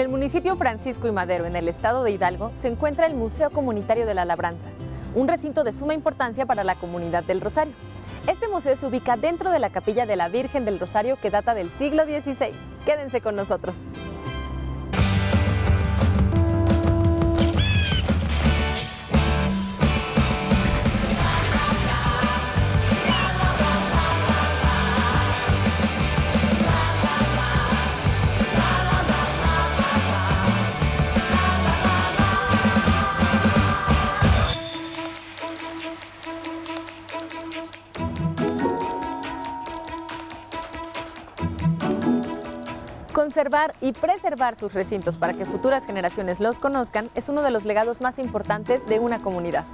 En el municipio Francisco y Madero, en el estado de Hidalgo, se encuentra el Museo Comunitario de la Labranza, un recinto de suma importancia para la comunidad del Rosario. Este museo se ubica dentro de la capilla de la Virgen del Rosario que data del siglo XVI. Quédense con nosotros. Conservar y preservar sus recintos para que futuras generaciones los conozcan es uno de los legados más importantes de una comunidad.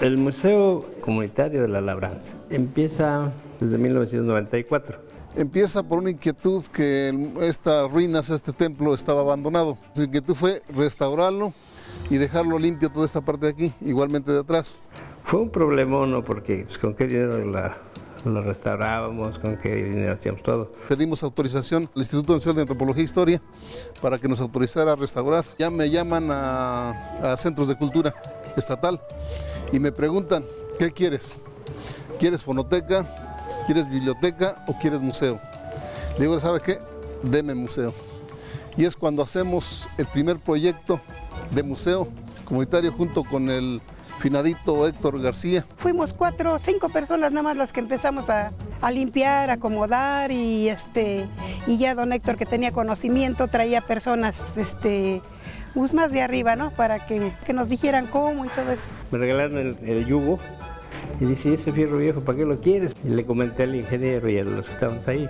El Museo Comunitario de la Labranza empieza desde 1994. Empieza por una inquietud que estas ruinas, este templo estaba abandonado. Su inquietud fue restaurarlo y dejarlo limpio toda esta parte de aquí, igualmente de atrás. Fue un problema, ¿no? Porque pues, con qué dinero la, lo restaurábamos, con qué dinero hacíamos todo. Pedimos autorización al Instituto Nacional de Antropología e Historia para que nos autorizara a restaurar. Ya me llaman a, a centros de cultura estatal y me preguntan, ¿qué quieres? ¿Quieres fonoteca? ¿Quieres biblioteca o quieres museo? Le digo, ¿sabes qué? Deme museo. Y es cuando hacemos el primer proyecto de museo comunitario junto con el finadito Héctor García. Fuimos cuatro cinco personas nada más las que empezamos a, a limpiar, acomodar y este y ya don Héctor que tenía conocimiento traía personas este pues más de arriba, ¿no? Para que, que nos dijeran cómo y todo eso. Me regalaron el, el yugo y dice, ese fierro viejo, ¿para qué lo quieres? Y le comenté al ingeniero y a los que estábamos ahí.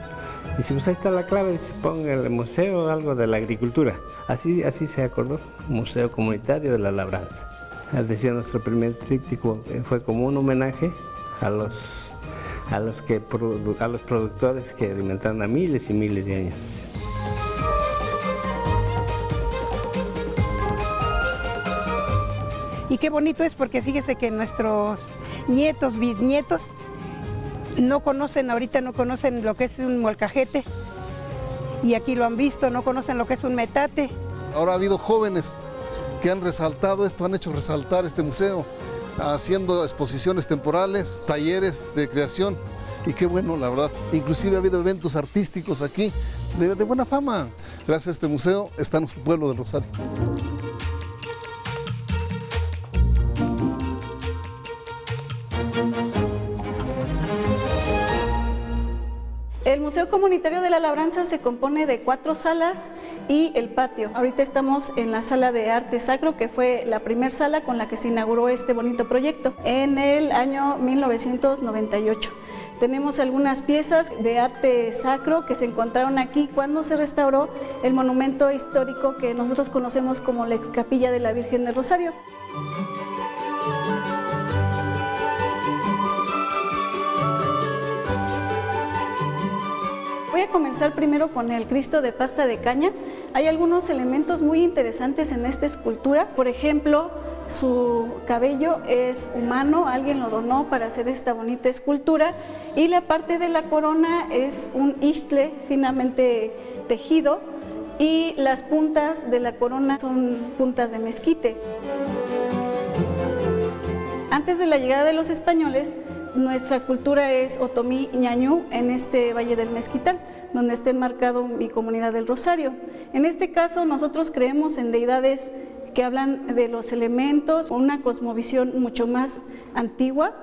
Dice, pues ahí está la clave, dice, ponga el museo algo de la agricultura. Así, así se acordó, Museo Comunitario de la Labranza. Decía nuestro primer tríptico, eh, fue como un homenaje a los, a los, que, produ- a los productores que alimentaron a miles y miles de años. Y qué bonito es porque fíjese que nuestros nietos, bisnietos, no conocen, ahorita no conocen lo que es un molcajete. Y aquí lo han visto, no conocen lo que es un metate. Ahora ha habido jóvenes que han resaltado esto, han hecho resaltar este museo, haciendo exposiciones temporales, talleres de creación. Y qué bueno, la verdad. Inclusive ha habido eventos artísticos aquí de, buena fama. Gracias a este museo está nuestro pueblo del Rosario. El Museo Comunitario de la Labranza se compone de cuatro salas y el patio. Ahorita estamos en la sala de arte sacro, que fue la primera sala con la que se inauguró este bonito proyecto en el año 1998. Tenemos algunas piezas de arte sacro que se encontraron aquí cuando se restauró el monumento histórico que nosotros conocemos como la ex capilla de la Virgen del Rosario. Voy a comenzar primero con el Cristo de pasta de caña. Hay algunos elementos muy interesantes en esta escultura. Por ejemplo, su cabello es humano, alguien lo donó para hacer esta bonita escultura. Y la parte de la corona es un istle finamente tejido. Y las puntas de la corona son puntas de mezquite. Antes de la llegada de los españoles, nuestra cultura es otomí ñañú en este Valle del Mezquital, donde está enmarcado mi comunidad del Rosario. En este caso, nosotros creemos en deidades que hablan de los elementos, una cosmovisión mucho más antigua.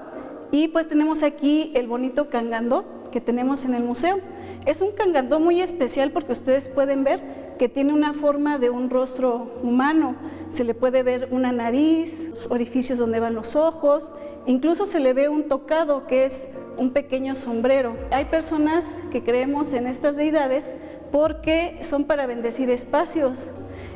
Y pues tenemos aquí el bonito cangandó que tenemos en el museo. Es un cangandó muy especial porque ustedes pueden ver que tiene una forma de un rostro humano. Se le puede ver una nariz, los orificios donde van los ojos, incluso se le ve un tocado que es un pequeño sombrero. Hay personas que creemos en estas deidades porque son para bendecir espacios.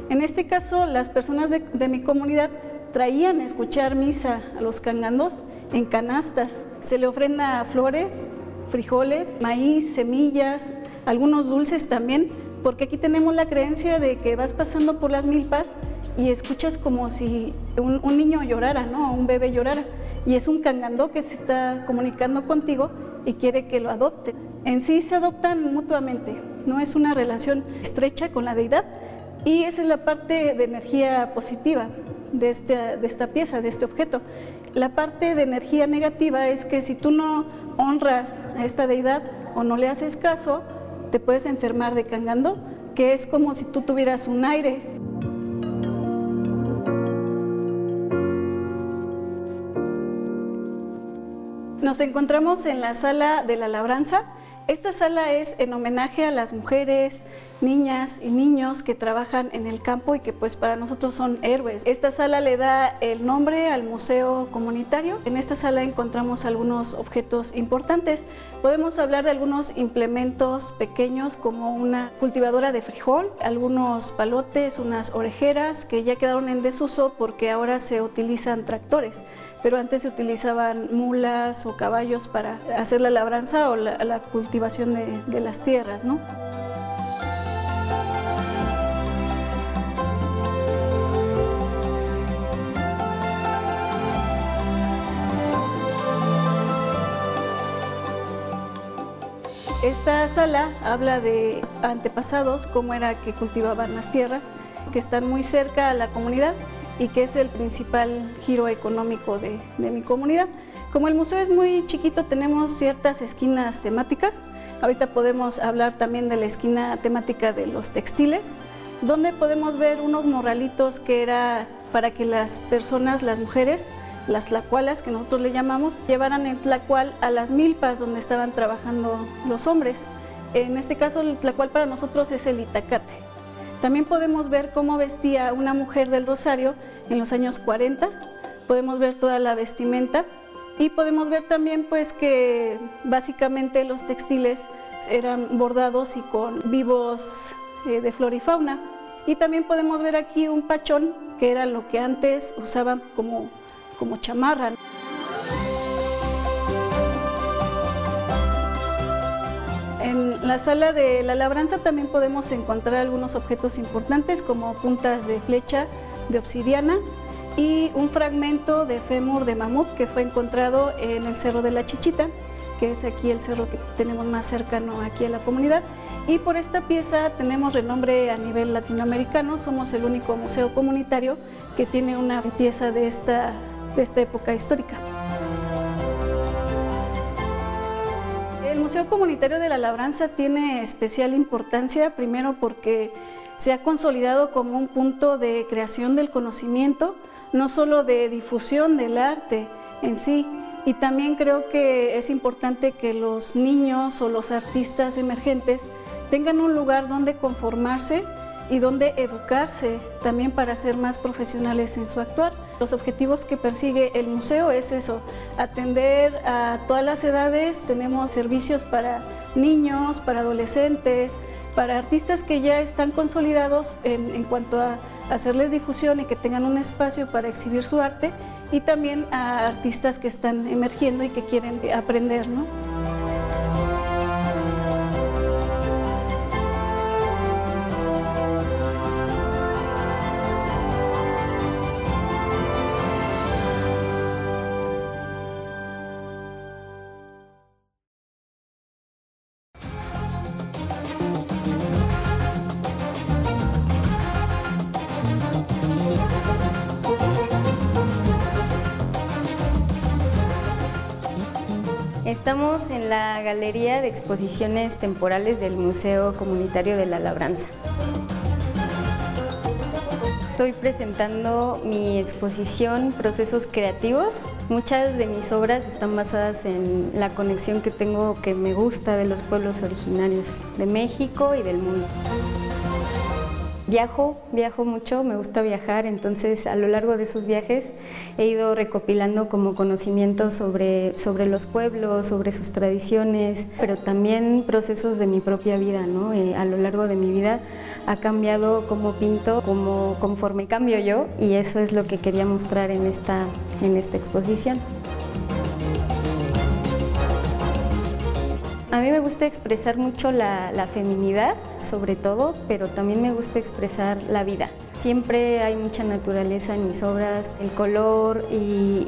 En este caso, las personas de, mi comunidad traían a escuchar misa a los cangandos en canastas. Se le ofrenda flores, frijoles, maíz, semillas, algunos dulces también, porque aquí tenemos la creencia de que vas pasando por las milpas y escuchas como si un, un niño llorara, ¿no? Un bebé llorara. Y es un cangandó que se está comunicando contigo y quiere que lo adopte. En sí se adoptan mutuamente. no es una relación estrecha con la deidad y esa es la parte de energía positiva de, este, de esta pieza, de este objeto. La parte de energía negativa es que si tú no honras a esta deidad o no le haces caso, te puedes enfermar de cangando, que es como si tú tuvieras un aire. Nos encontramos en la sala de la labranza. Esta sala es en homenaje a las mujeres, niñas y niños que trabajan en el campo y que pues para nosotros son héroes. Esta sala le da el nombre al museo comunitario. En esta sala encontramos algunos objetos importantes. Podemos hablar de algunos implementos pequeños como una cultivadora de frijol, algunos palotes, unas orejeras que ya quedaron en desuso porque ahora se utilizan tractores pero antes se utilizaban mulas o caballos para hacer la labranza o la, cultivación de, de las tierras. ¿no? Esta sala habla de antepasados, cómo era que cultivaban las tierras, que están muy cerca a la comunidad y que es el principal giro económico de, mi comunidad. Como el museo es muy chiquito, tenemos ciertas esquinas temáticas. Ahorita podemos hablar también de la esquina temática de los textiles, donde podemos ver unos morralitos que era para que las personas, las mujeres, las tlacualas que nosotros le llamamos, llevaran el tlacual a las milpas donde estaban trabajando los hombres. En este caso el tlacual para nosotros es el itacate. También podemos ver cómo vestía una mujer del Rosario en los años 40, podemos ver toda la vestimenta y podemos ver también pues que básicamente los textiles eran bordados y con vivos eh, de flora y fauna. Y también podemos ver aquí un pachón, que era lo que antes usaban como como chamarra. La sala de la labranza también podemos encontrar algunos objetos importantes como puntas de flecha de obsidiana y un fragmento de fémur de mamut que fue encontrado en el Cerro de la Chichita, que es aquí el cerro que tenemos más cercano aquí a la comunidad. Y por esta pieza tenemos renombre a nivel latinoamericano, somos el único museo comunitario que tiene una pieza de esta de esta época histórica. Museo Comunitario de la Labranza tiene especial importancia, primero porque se ha consolidado como un punto de creación del conocimiento, no solo de difusión del arte en sí, y también creo que es importante que los niños o los artistas emergentes tengan un lugar donde conformarse y donde educarse también para ser más profesionales en su actuar. Los objetivos que persigue el museo es eso, atender a todas las edades, tenemos servicios para niños, para adolescentes, para artistas que ya están consolidados en, cuanto a hacerles difusión y que tengan un espacio para exhibir su arte y también a artistas que están emergiendo y que quieren aprender. ¿no? Galería de Exposiciones Temporales del Museo Comunitario de la Labranza. Estoy presentando mi exposición Procesos Creativos. Muchas de mis obras están basadas en la conexión que tengo que me gusta de los pueblos originarios de México y del mundo. Viajo, viajo mucho, me gusta viajar, entonces a lo largo de esos viajes he ido recopilando como conocimientos sobre, sobre los pueblos, sobre sus tradiciones, pero también procesos de mi propia vida, ¿no? Eh, a lo largo de mi vida ha cambiado como pinto, como conforme cambio yo y eso es lo que quería mostrar en esta, en esta exposición. A mí me gusta expresar mucho la, feminidad, sobre todo, pero también me gusta expresar la vida. Siempre hay mucha naturaleza en mis obras, el color y,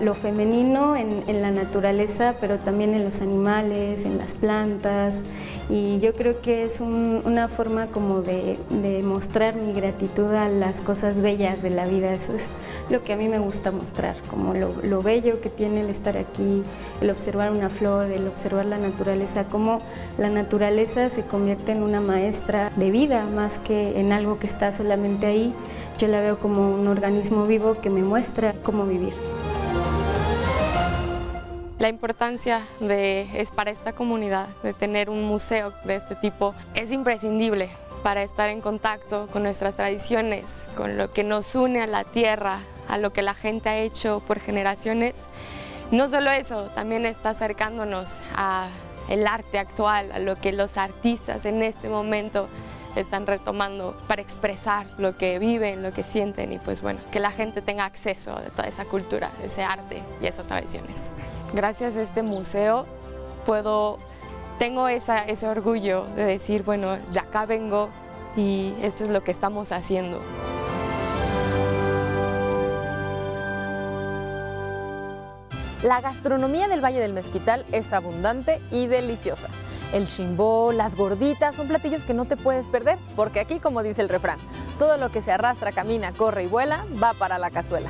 lo femenino en, la naturaleza, pero también en los animales, en las plantas. Y yo creo que es una forma como de, mostrar mi gratitud a las cosas bellas de la vida. Lo que a mí me gusta mostrar, como lo, bello que tiene el estar aquí, el observar una flor, el observar la naturaleza, cómo la naturaleza se convierte en una maestra de vida más que en algo que está solamente ahí. Yo la veo como un organismo vivo que me muestra cómo vivir. La importancia de, es para esta comunidad de tener un museo de este tipo es imprescindible para estar en contacto con nuestras tradiciones, con lo que nos une a la tierra, a lo que la gente ha hecho por generaciones. No solo eso, también está acercándonos a el arte actual, a lo que los artistas en este momento están retomando para expresar lo que viven, lo que sienten y pues bueno, que la gente tenga acceso a toda esa cultura, ese arte y esas tradiciones. Gracias a este museo puedo, tengo ese orgullo de decir, bueno, de acá vengo y esto es lo que estamos haciendo. La gastronomía del Valle del Mezquital es abundante y deliciosa. El chimbó, las gorditas son platillos que no te puedes perder, porque aquí, como dice el refrán, todo lo que se arrastra, camina, corre y vuela va para la cazuela.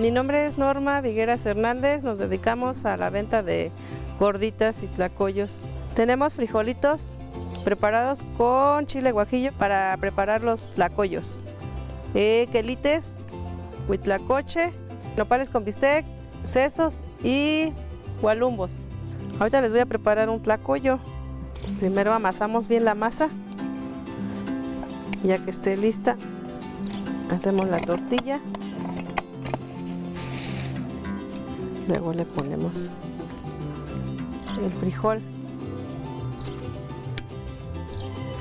Mi nombre es Norma Vigueras Hernández, nos dedicamos a la venta de gorditas y tlacoyos. Tenemos frijolitos preparados con chile guajillo para preparar los tlacoyos. Eh, quelites, huitlacoche, nopales con bistec, sesos y gualumbos. Ahorita les voy a preparar un tlacoyo. Primero amasamos bien la masa. Ya que esté lista, hacemos la tortilla. Luego le ponemos el frijol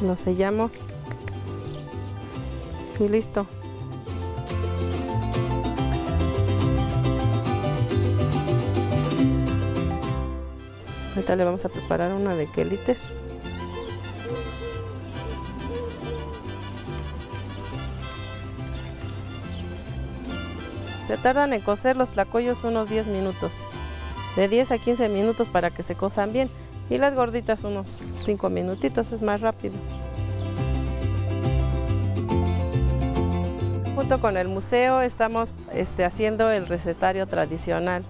lo sellamos y listo. Ahorita le vamos a preparar una de quelites. Se tardan en cocer los tlacoyos unos 10 minutos, de 10 a 15 minutos para que se cosan bien y las gorditas unos 5 minutitos, es más rápido. Junto con el museo estamos este, haciendo el recetario tradicional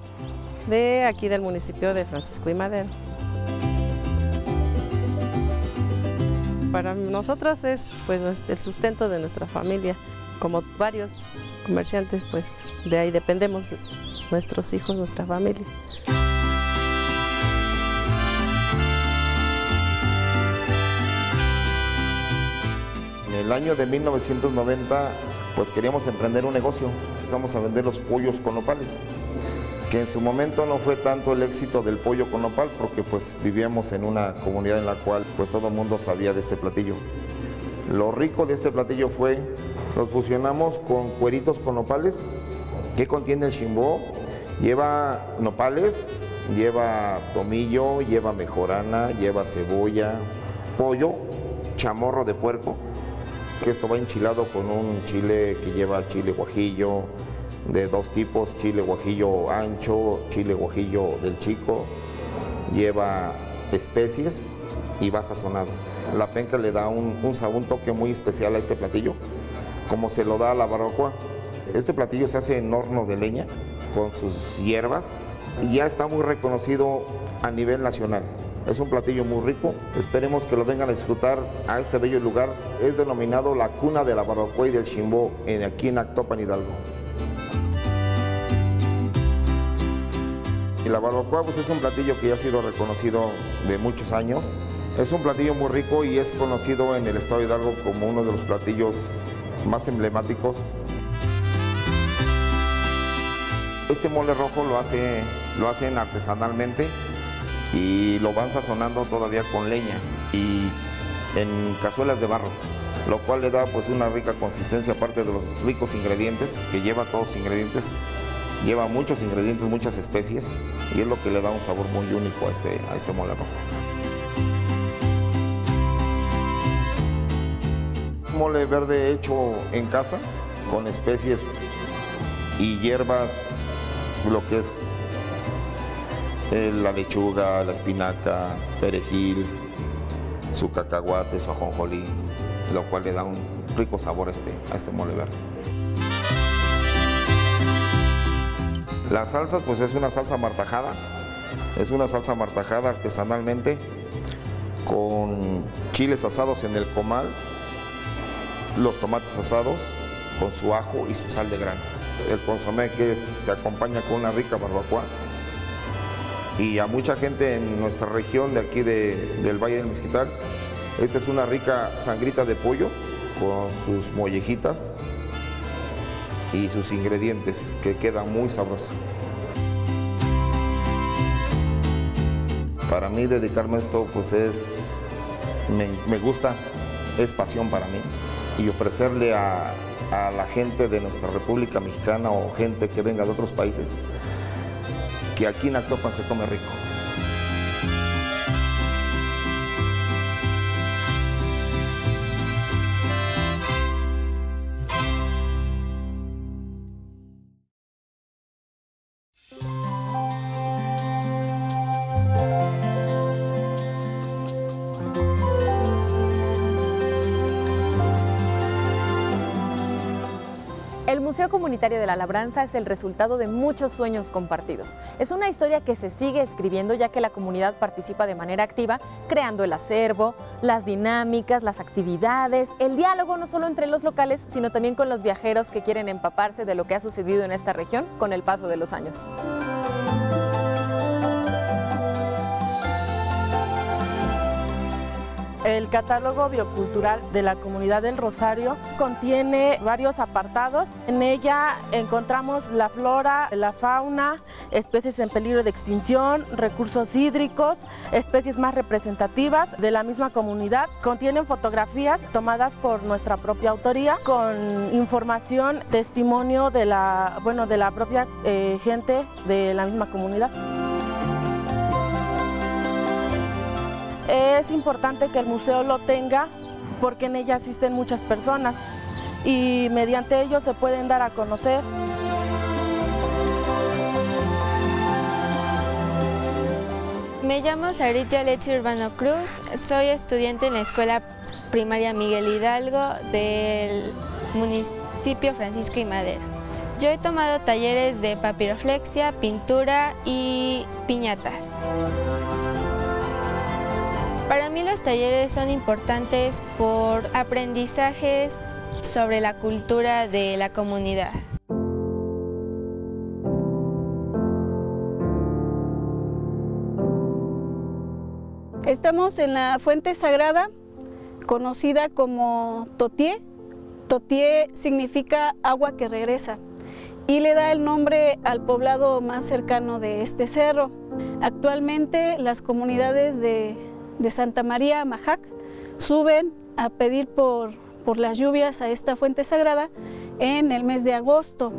de aquí del municipio de Francisco y Madero. Para nosotros es pues, el sustento de nuestra familia. Como varios comerciantes, pues de ahí dependemos nuestros hijos, nuestra familia. Año de 1990 pues queríamos emprender un negocio. Empezamos a vender los pollos con nopales, que en su momento no fue tanto el éxito del pollo con nopal porque pues vivíamos en una comunidad en la cual pues todo mundo sabía de este platillo. Lo rico de este platillo fue, los fusionamos con cueritos con nopales, que contiene el chimbó, lleva nopales, lleva tomillo, lleva mejorana, lleva cebolla, pollo, chamorro de puerco, que esto va enchilado con un chile que lleva chile guajillo de dos tipos, chile guajillo ancho, chile guajillo del chico, lleva especies y va sazonado. La penca le da un, un, toque muy especial a este platillo, como se lo da a la barrocoa. Este platillo se hace en horno de leña con sus hierbas y ya está muy reconocido a nivel nacional. Es un platillo muy rico, esperemos que lo vengan a disfrutar a este bello lugar. Es denominado la cuna de la barbacoa y del chimbó en, aquí en Actopan, Hidalgo. Y la barbacoa pues, es un platillo que ya ha sido reconocido de muchos años. Es un platillo muy rico y es conocido en el estado de Hidalgo como uno de los platillos más emblemáticos. Este mole rojo lo, hace, lo hacen artesanalmente y lo van sazonando todavía con leña y en cazuelas de barro, lo cual le da pues una rica consistencia aparte de los ricos ingredientes, que lleva todos los ingredientes, lleva muchos ingredientes, muchas especies y es lo que le da un sabor muy único a este, a este mole. Mole verde hecho en casa con especies y hierbas, lo que es la lechuga, la espinaca, perejil, su cacahuate, su ajonjolí, lo cual le da un rico sabor a este, a este mole verde. La salsa pues es una salsa martajada, es una salsa martajada artesanalmente con chiles asados en el comal, los tomates asados con su ajo y su sal de grano. El consomé que se acompaña con una rica barbacoa. Y a mucha gente en nuestra región de aquí del Valle del Mezquital, esta es una rica sangrita de pollo con sus mollejitas y sus ingredientes que queda muy sabrosa. Para mí dedicarme a esto pues es, me, gusta, es pasión para mí y ofrecerle a la gente de nuestra República Mexicana o gente que venga de otros países que aquí en Actopan se come rico. De la Labranza es el resultado de muchos sueños compartidos. Es una historia que se sigue escribiendo ya que la comunidad participa de manera activa, creando el acervo, las dinámicas, las actividades, el diálogo no solo entre los locales, sino también con los viajeros que quieren empaparse de lo que ha sucedido en esta región con el paso de los años. El catálogo biocultural de la comunidad del Rosario contiene varios apartados. En ella encontramos la flora, la fauna, especies en peligro de extinción, recursos hídricos, especies más representativas de la misma comunidad. Contienen fotografías tomadas por nuestra propia autoría con información, testimonio de la, bueno, de la propia eh, gente de la misma comunidad. Es importante que el museo lo tenga porque en ella asisten muchas personas y mediante ello se pueden dar a conocer. Me llamo Sarita Leche Urbano Cruz, soy estudiante en la Escuela Primaria Miguel Hidalgo del municipio Francisco y Madero. Yo he tomado talleres de papiroflexia, pintura y piñatas. Para mí los talleres son importantes por aprendizajes sobre la cultura de la comunidad. Estamos en la fuente sagrada, conocida como Totié. Totié significa agua que regresa y le da el nombre al poblado más cercano de este cerro. Actualmente las comunidades de, de Santa María Majac suben a pedir por, por las lluvias a esta fuente sagrada en el mes de agosto.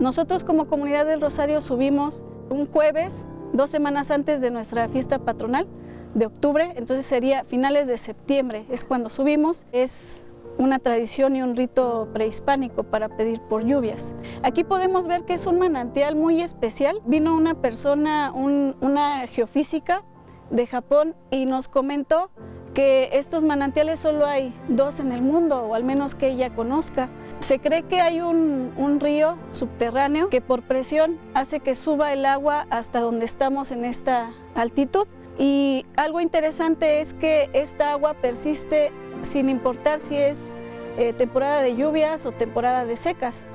Nosotros como comunidad del Rosario subimos un jueves, dos semanas antes de nuestra fiesta patronal de octubre, entonces sería finales de septiembre, es cuando subimos. Es una tradición y un rito prehispánico para pedir por lluvias. Aquí podemos ver que es un manantial muy especial. Vino una persona, un- una geofísica de Japón y nos comentó que estos manantiales solo hay dos en el mundo, o al menos que ella conozca. Se cree que hay un, río subterráneo que por presión hace que suba el agua hasta donde estamos en esta altitud. Y algo interesante es que esta agua persiste sin importar si es eh, temporada de lluvias o temporada de secas.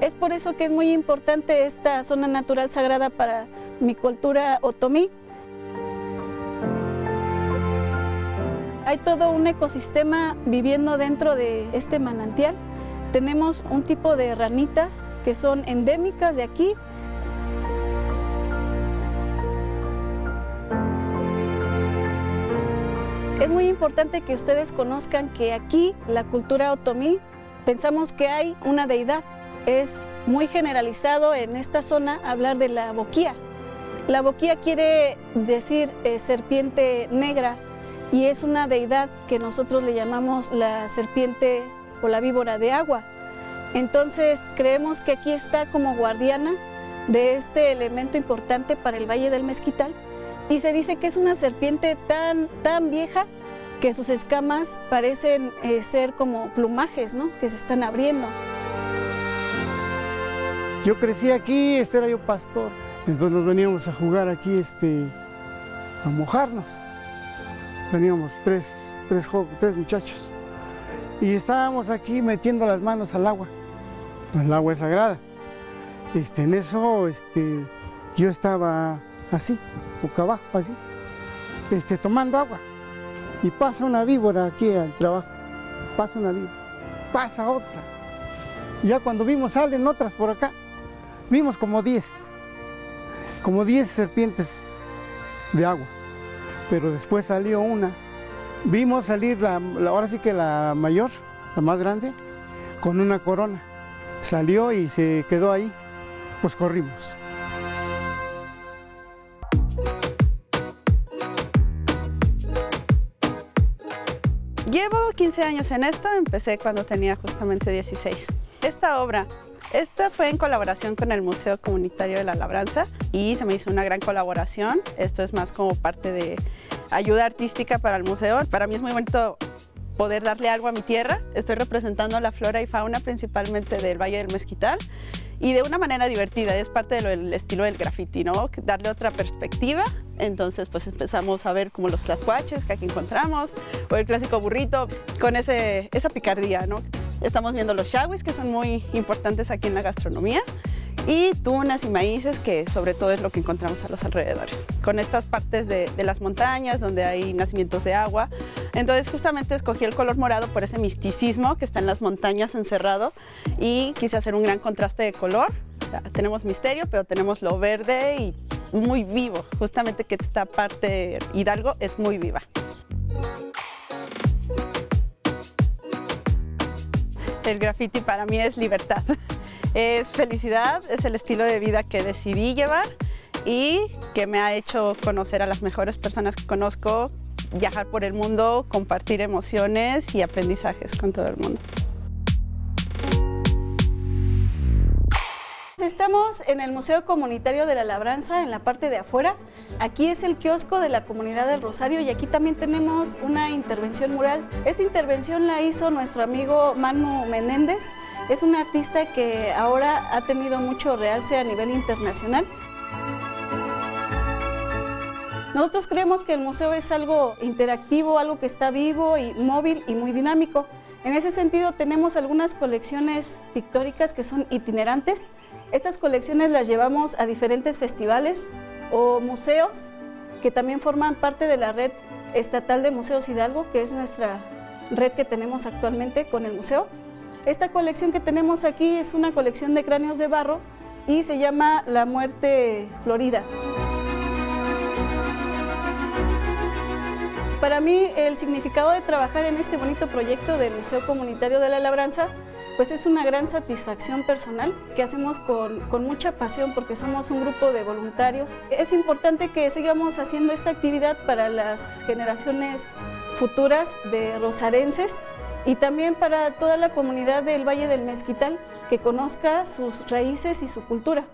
Es por eso que es muy importante esta zona natural sagrada para mi cultura otomí. Hay todo un ecosistema viviendo dentro de este manantial. Tenemos un tipo de ranitas que son endémicas de aquí. Es muy importante que ustedes conozcan que aquí, la cultura otomí, pensamos que hay una deidad. Es muy generalizado en esta zona hablar de la boquía. La boquía quiere decir eh, serpiente negra y es una deidad que nosotros le llamamos la serpiente o la víbora de agua. Entonces creemos que aquí está como guardiana de este elemento importante para el Valle del Mezquital y se dice que es una serpiente tan, tan vieja que sus escamas parecen eh, ser como plumajes, ¿no? Que se están abriendo. Yo crecí aquí, este era yo pastor, entonces nos veníamos a jugar aquí, este, a mojarnos. Veníamos tres, tres, muchachos y estábamos aquí metiendo las manos al agua. El agua es sagrada. Este, en eso este, yo estaba así, boca abajo, así, este, tomando agua. Y pasa una víbora aquí al trabajo, pasa una víbora, pasa otra. Ya cuando vimos salen otras por acá, vimos como 10, como 10 serpientes de agua. Pero después salió una, vimos salir la, ahora sí que la mayor, la más grande, con una corona. Salió y se quedó ahí, pues corrimos. Llevo 15 años en esto, empecé cuando tenía justamente 16. Esta obra, esta fue en colaboración con el Museo Comunitario de la Labranza y se me hizo una gran colaboración. Esto es más como parte de ayuda artística para el museo. Para mí es muy bonito poder darle algo a mi tierra. Estoy representando la flora y fauna principalmente del Valle del Mezquital y de una manera divertida, es parte del estilo del graffiti, ¿no? Darle otra perspectiva. Entonces, pues empezamos a ver como los tlacuaches que aquí encontramos, o el clásico burrito, con ese, esa picardía, ¿no? Estamos viendo los chagüis, que son muy importantes aquí en la gastronomía, y tunas y maíces, que sobre todo es lo que encontramos a los alrededores. Con estas partes de, de, las montañas, donde hay nacimientos de agua. Entonces justamente escogí el color morado por ese misticismo que está en las montañas encerrado y quise hacer un gran contraste de color. O sea, tenemos misterio, pero tenemos lo verde y muy vivo. Justamente que esta parte Hidalgo es muy viva. El graffiti para mí es libertad. Es felicidad, es el estilo de vida que decidí llevar y que me ha hecho conocer a las mejores personas que conozco, viajar por el mundo, compartir emociones y aprendizajes con todo el mundo. Estamos en el Museo Comunitario de la Labranza, en la parte de afuera. Aquí es el kiosco de la comunidad del Rosario y aquí también tenemos una intervención mural. Esta intervención la hizo nuestro amigo Manu Menéndez. Es un artista que ahora ha tenido mucho realce a nivel internacional. Nosotros creemos que el museo es algo interactivo, algo que está vivo y móvil y muy dinámico. En ese sentido tenemos algunas colecciones pictóricas que son itinerantes. Estas colecciones las llevamos a diferentes festivales o museos que también forman parte de la red estatal de Museos Hidalgo, que es nuestra red que tenemos actualmente con el museo. Esta colección que tenemos aquí es una colección de cráneos de barro y se llama La Muerte Florida. Para mí el significado de trabajar en este bonito proyecto del Museo Comunitario de la Labranza pues es una gran satisfacción personal que hacemos con, con, mucha pasión porque somos un grupo de voluntarios. Es importante que sigamos haciendo esta actividad para las generaciones futuras de rosarenses y también para toda la comunidad del Valle del Mezquital que conozca sus raíces y su cultura.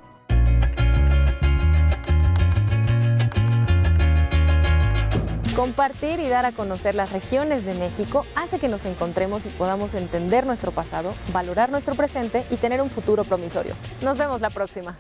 Compartir y dar a conocer las regiones de México hace que nos encontremos y podamos entender nuestro pasado, valorar nuestro presente y tener un futuro promisorio. Nos vemos la próxima.